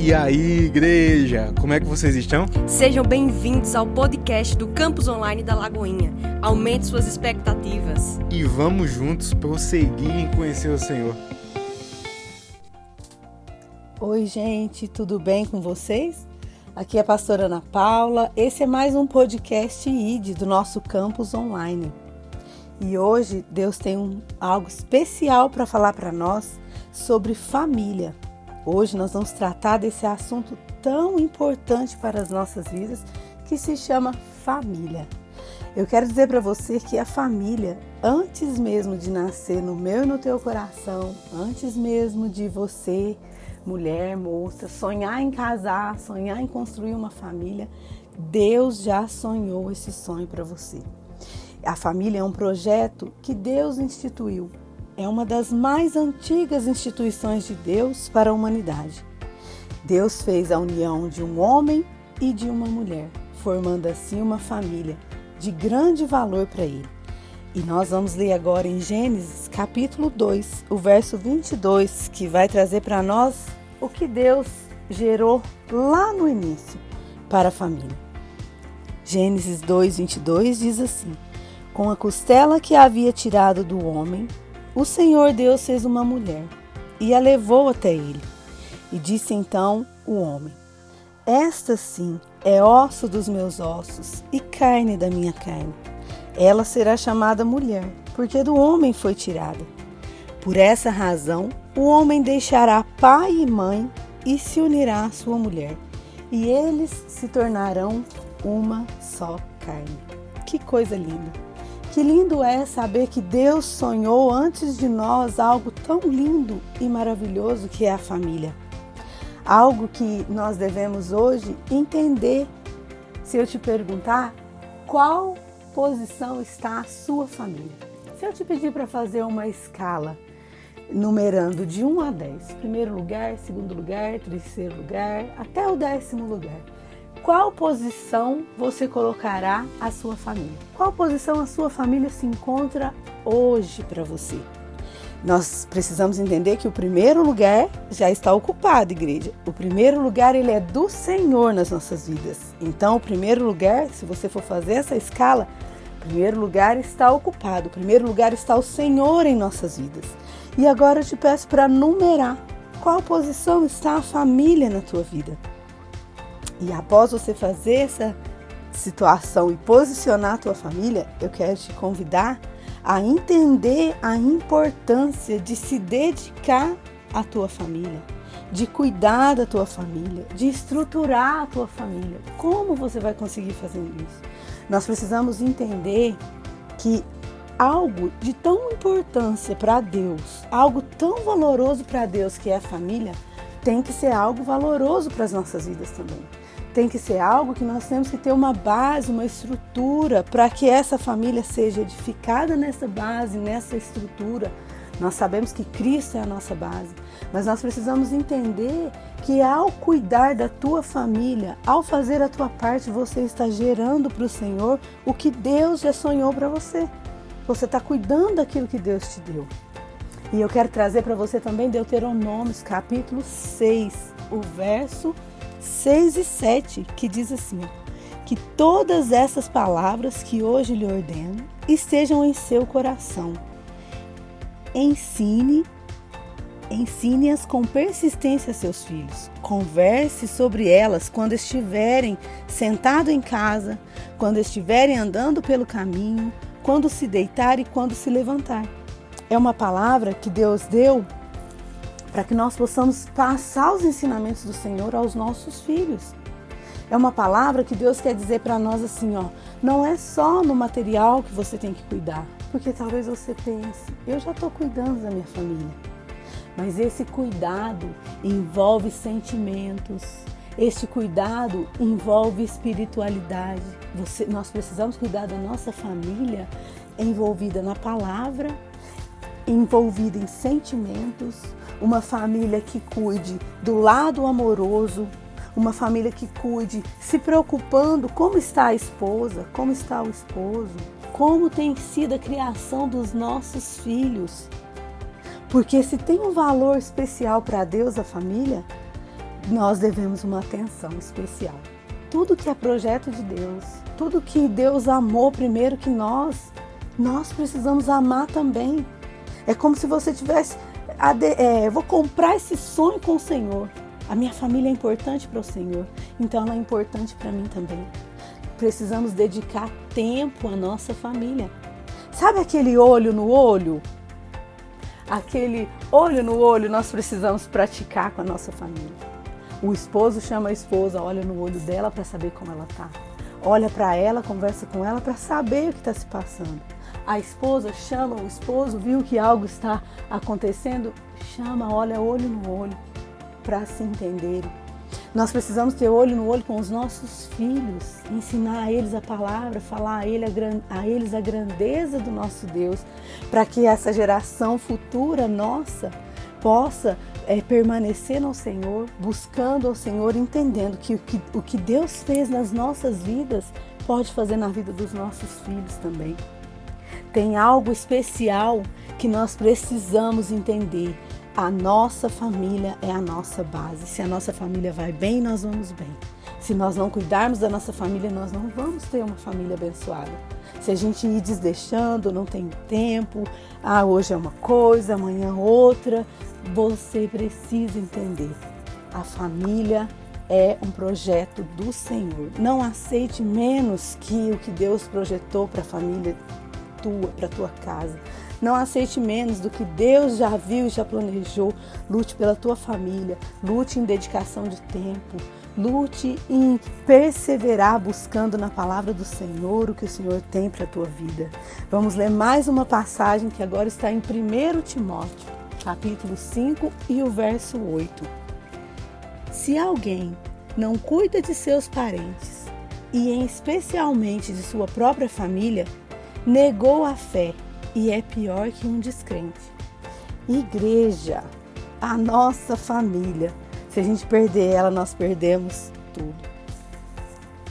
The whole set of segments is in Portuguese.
E aí, igreja, como é que vocês estão? Sejam bem-vindos ao podcast do Campus Online da Lagoinha. Aumente suas expectativas. E vamos juntos prosseguir em conhecer o Senhor. Oi, gente, tudo bem com vocês? Aqui é a pastora Ana Paula. Esse é mais um podcast ID do nosso Campus Online. E hoje Deus tem um, algo especial para falar para nós sobre família. Hoje nós vamos tratar desse assunto tão importante para as nossas vidas que se chama família. Eu quero dizer para você que a família, antes mesmo de nascer no meu e no teu coração, antes mesmo de você, mulher, moça, sonhar em casar, sonhar em construir uma família, Deus já sonhou esse sonho para você. A família é um projeto que Deus instituiu. É uma das mais antigas instituições de Deus para a humanidade. Deus fez a união de um homem e de uma mulher, formando assim uma família de grande valor para ele. E nós vamos ler agora em Gênesis, capítulo 2, o verso 22, que vai trazer para nós o que Deus gerou lá no início para a família. Gênesis 2, 22 diz assim: com a costela que havia tirado do homem, o Senhor Deus fez uma mulher e a levou até ele. E disse então o homem: Esta sim é osso dos meus ossos e carne da minha carne. Ela será chamada mulher, porque do homem foi tirada. Por essa razão, o homem deixará pai e mãe e se unirá à sua mulher, e eles se tornarão uma só carne. Que coisa linda! Que lindo é saber que Deus sonhou antes de nós algo tão lindo e maravilhoso que é a família. Algo que nós devemos hoje entender. Se eu te perguntar qual posição está a sua família, se eu te pedir para fazer uma escala numerando de 1 a 10, primeiro lugar, segundo lugar, terceiro lugar, até o décimo lugar qual posição você colocará a sua família? Qual posição a sua família se encontra hoje para você? Nós precisamos entender que o primeiro lugar já está ocupado, igreja. O primeiro lugar ele é do Senhor nas nossas vidas. Então, o primeiro lugar, se você for fazer essa escala, o primeiro lugar está ocupado. O primeiro lugar está o Senhor em nossas vidas. E agora eu te peço para numerar qual posição está a família na tua vida. E após você fazer essa situação e posicionar a tua família, eu quero te convidar a entender a importância de se dedicar à tua família, de cuidar da tua família, de estruturar a tua família. Como você vai conseguir fazer isso? Nós precisamos entender que algo de tão importância para Deus, algo tão valoroso para Deus que é a família, tem que ser algo valoroso para as nossas vidas também tem que ser algo que nós temos que ter uma base, uma estrutura para que essa família seja edificada nessa base, nessa estrutura. Nós sabemos que Cristo é a nossa base, mas nós precisamos entender que ao cuidar da tua família, ao fazer a tua parte, você está gerando para o Senhor o que Deus já sonhou para você. Você está cuidando daquilo que Deus te deu. E eu quero trazer para você também Deuteronômios, capítulo 6, o verso 6 e 7, que diz assim: Que todas essas palavras que hoje lhe ordeno estejam em seu coração. Ensine Ensine-as com persistência a seus filhos. Converse sobre elas quando estiverem sentado em casa, quando estiverem andando pelo caminho, quando se deitar e quando se levantar. É uma palavra que Deus deu para que nós possamos passar os ensinamentos do Senhor aos nossos filhos. É uma palavra que Deus quer dizer para nós assim, ó, não é só no material que você tem que cuidar, porque talvez você pense, eu já estou cuidando da minha família. Mas esse cuidado envolve sentimentos, este cuidado envolve espiritualidade. Você, nós precisamos cuidar da nossa família envolvida na palavra, envolvida em sentimentos, uma família que cuide do lado amoroso, uma família que cuide se preocupando como está a esposa, como está o esposo, como tem sido a criação dos nossos filhos. Porque se tem um valor especial para Deus a família, nós devemos uma atenção especial. Tudo que é projeto de Deus, tudo que Deus amou primeiro que nós, nós precisamos amar também. É como se você tivesse, é, vou comprar esse sonho com o Senhor. A minha família é importante para o Senhor, então ela é importante para mim também. Precisamos dedicar tempo à nossa família. Sabe aquele olho no olho? Aquele olho no olho nós precisamos praticar com a nossa família. O esposo chama a esposa, olha no olho dela para saber como ela tá. Olha para ela, conversa com ela para saber o que está se passando. A esposa chama o esposo, viu que algo está acontecendo, chama, olha olho no olho para se entenderem. Nós precisamos ter olho no olho com os nossos filhos, ensinar a eles a palavra, falar a, ele a, a eles a grandeza do nosso Deus, para que essa geração futura nossa possa é, permanecer no Senhor, buscando ao Senhor, entendendo que o, que o que Deus fez nas nossas vidas pode fazer na vida dos nossos filhos também. Tem algo especial que nós precisamos entender a nossa família é a nossa base. Se a nossa família vai bem, nós vamos bem. Se nós não cuidarmos da nossa família, nós não vamos ter uma família abençoada. Se a gente ir desdeixando, não tem tempo, ah, hoje é uma coisa, amanhã outra, você precisa entender. A família é um projeto do Senhor. Não aceite menos que o que Deus projetou para a família tua, para tua casa. Não aceite menos do que Deus já viu e já planejou. Lute pela tua família, lute em dedicação de tempo, lute em perseverar buscando na palavra do Senhor o que o Senhor tem para a tua vida. Vamos ler mais uma passagem que agora está em 1 Timóteo, capítulo 5 e o verso 8. Se alguém não cuida de seus parentes, e em especialmente de sua própria família, negou a fé e é pior que um descrente. Igreja, a nossa família. Se a gente perder ela, nós perdemos tudo.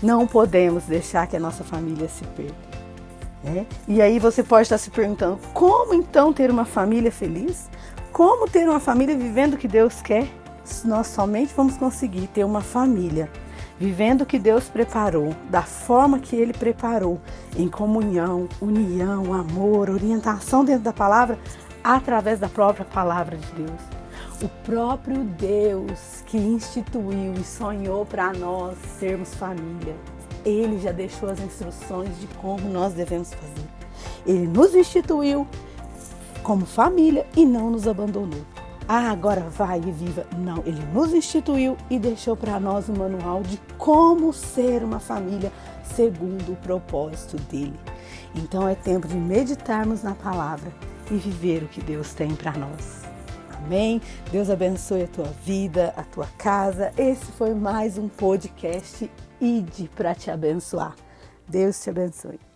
Não podemos deixar que a nossa família se perca. É? E aí você pode estar se perguntando: como então ter uma família feliz? Como ter uma família vivendo o que Deus quer? Nós somente vamos conseguir ter uma família vivendo o que Deus preparou, da forma que Ele preparou, em comunhão, união, amor, orientação dentro da palavra, através da própria palavra de Deus. O próprio Deus que instituiu e sonhou para nós sermos família. Ele já deixou as instruções de como nós devemos fazer. Ele nos instituiu como família e não nos abandonou ah, agora vai e viva. Não, ele nos instituiu e deixou para nós um manual de como ser uma família segundo o propósito dele. Então é tempo de meditarmos na palavra e viver o que Deus tem para nós. Amém? Deus abençoe a tua vida, a tua casa. Esse foi mais um podcast Ide para te abençoar. Deus te abençoe.